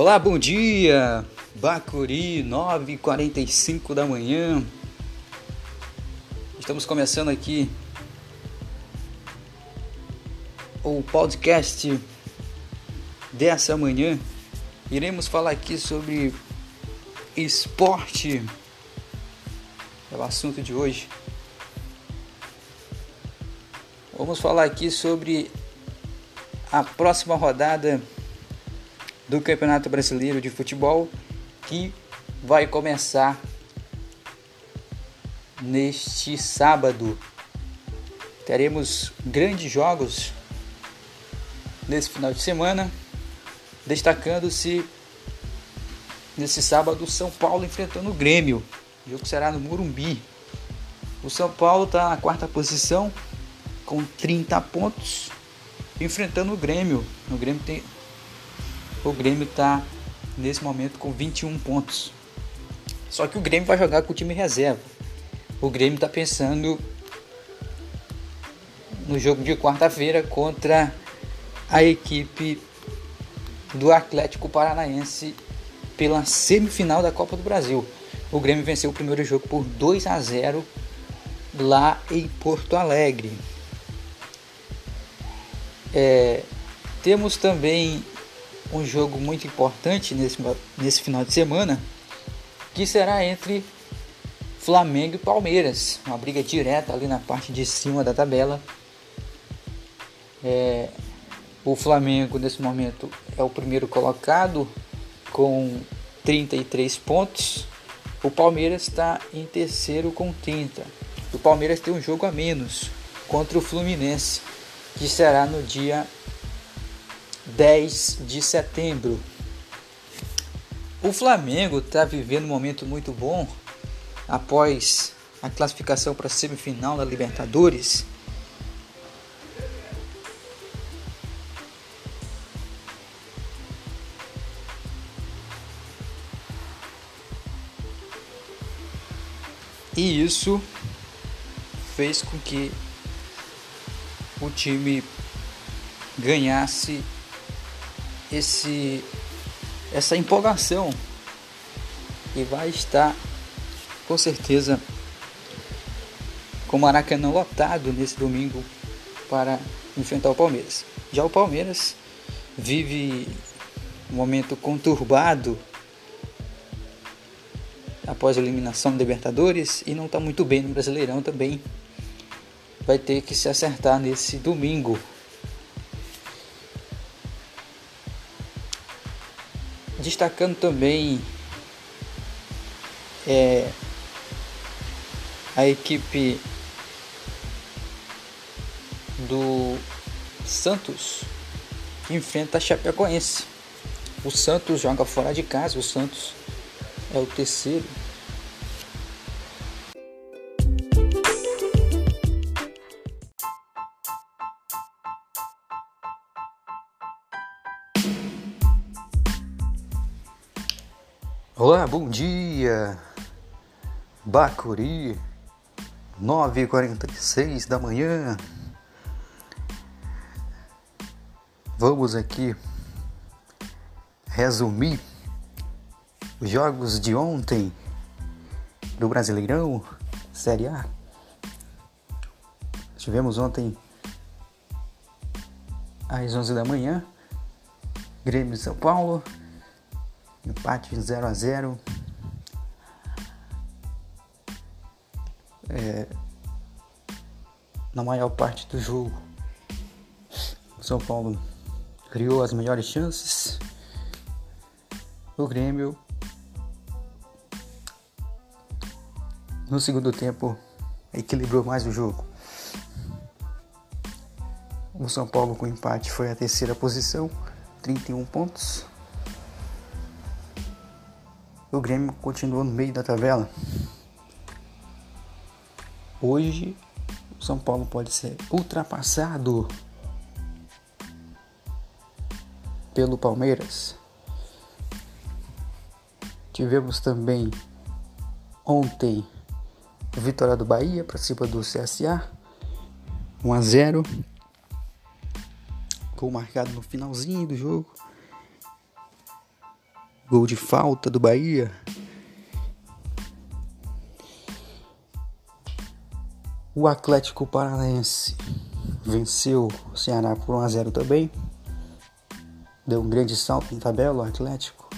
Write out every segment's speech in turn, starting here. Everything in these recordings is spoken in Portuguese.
Olá, bom dia! Bacuri, 9h45 da manhã. Estamos começando aqui o podcast dessa manhã. Iremos falar aqui sobre esporte. É o assunto de hoje. Vamos falar aqui sobre a próxima rodada do Campeonato Brasileiro de Futebol que vai começar neste sábado. Teremos grandes jogos nesse final de semana, destacando-se nesse sábado São Paulo enfrentando o Grêmio. O jogo será no Morumbi. O São Paulo está na quarta posição com 30 pontos, enfrentando o Grêmio. O Grêmio tem o Grêmio está nesse momento com 21 pontos. Só que o Grêmio vai jogar com o time reserva. O Grêmio está pensando no jogo de quarta-feira contra a equipe do Atlético Paranaense pela semifinal da Copa do Brasil. O Grêmio venceu o primeiro jogo por 2 a 0 lá em Porto Alegre. É, temos também um jogo muito importante nesse, nesse final de semana, que será entre Flamengo e Palmeiras, uma briga direta ali na parte de cima da tabela. É, o Flamengo nesse momento é o primeiro colocado com 33 pontos. O Palmeiras está em terceiro com 30. O Palmeiras tem um jogo a menos contra o Fluminense, que será no dia 10 de setembro. O Flamengo está vivendo um momento muito bom após a classificação para a semifinal da Libertadores. E isso fez com que o time ganhasse esse essa empolgação e vai estar com certeza com o Maracanã lotado nesse domingo para enfrentar o Palmeiras. Já o Palmeiras vive um momento conturbado após a eliminação do Libertadores e não está muito bem no Brasileirão também. Vai ter que se acertar nesse domingo destacando também é, a equipe do Santos que enfrenta a Chapecoense. O Santos joga fora de casa, o Santos é o terceiro Olá, bom dia! Bacuri, 9h46 da manhã. Vamos aqui resumir os jogos de ontem do Brasileirão Série A. Tivemos ontem às 11 da manhã Grêmio São Paulo empate 0 a 0 é, na maior parte do jogo o São Paulo criou as melhores chances. O Grêmio no segundo tempo equilibrou mais o jogo. O São Paulo com empate foi a terceira posição 31 pontos o Grêmio continua no meio da tabela. Hoje, o São Paulo pode ser ultrapassado pelo Palmeiras. Tivemos também ontem vitória do Bahia para cima do CSA, 1 a 0. Gol marcado no finalzinho do jogo. Gol de falta do Bahia. O Atlético Paranaense venceu o Ceará por 1 a 0 também. Deu um grande salto na tabela o Atlético.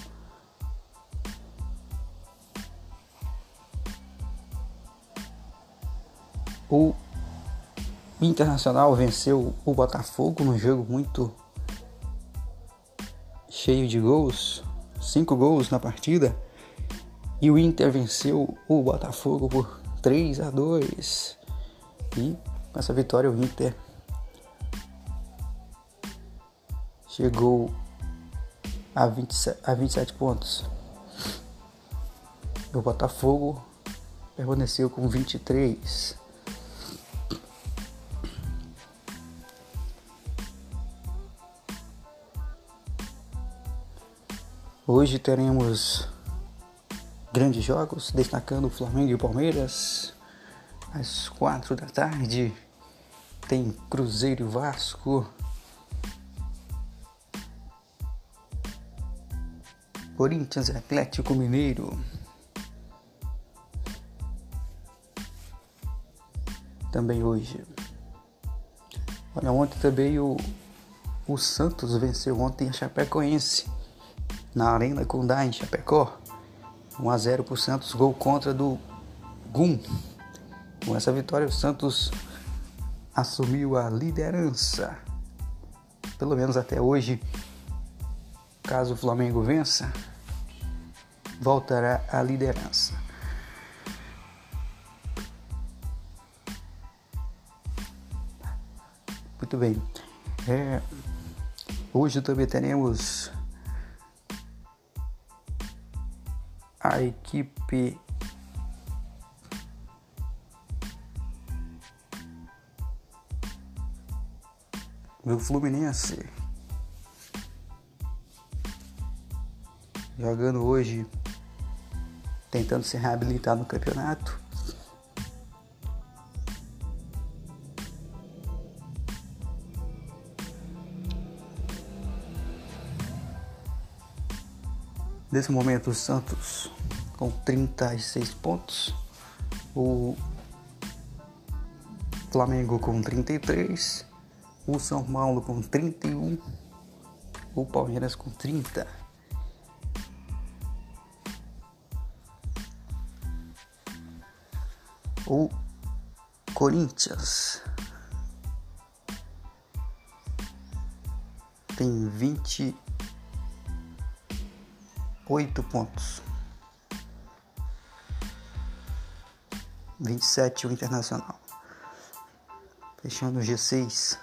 O Internacional venceu o Botafogo num jogo muito cheio de gols, cinco gols na partida. E o Inter venceu o Botafogo por 3 a 2. E com essa vitória o Inter chegou a 27, a 27 pontos. O Botafogo permaneceu com 23. Hoje teremos grandes jogos, destacando o Flamengo e o Palmeiras. Às quatro da tarde tem Cruzeiro e Vasco. Corinthians e Atlético Mineiro. Também hoje. Olha, ontem também o, o Santos venceu ontem a Chapecoense na Arena Condá em Chapecó. 1 a 0 para o Santos, gol contra do Gum. Com essa vitória, o Santos assumiu a liderança. Pelo menos até hoje, caso o Flamengo vença, voltará à liderança. Muito bem. É, hoje também teremos a equipe do Fluminense jogando hoje, tentando se reabilitar no campeonato. Nesse momento, o Santos com 36 pontos, o Flamengo com 33, o São Paulo com 31, o Palmeiras com 30. O Corinthians tem 20 oito pontos. 27 o Internacional. Fechando o G6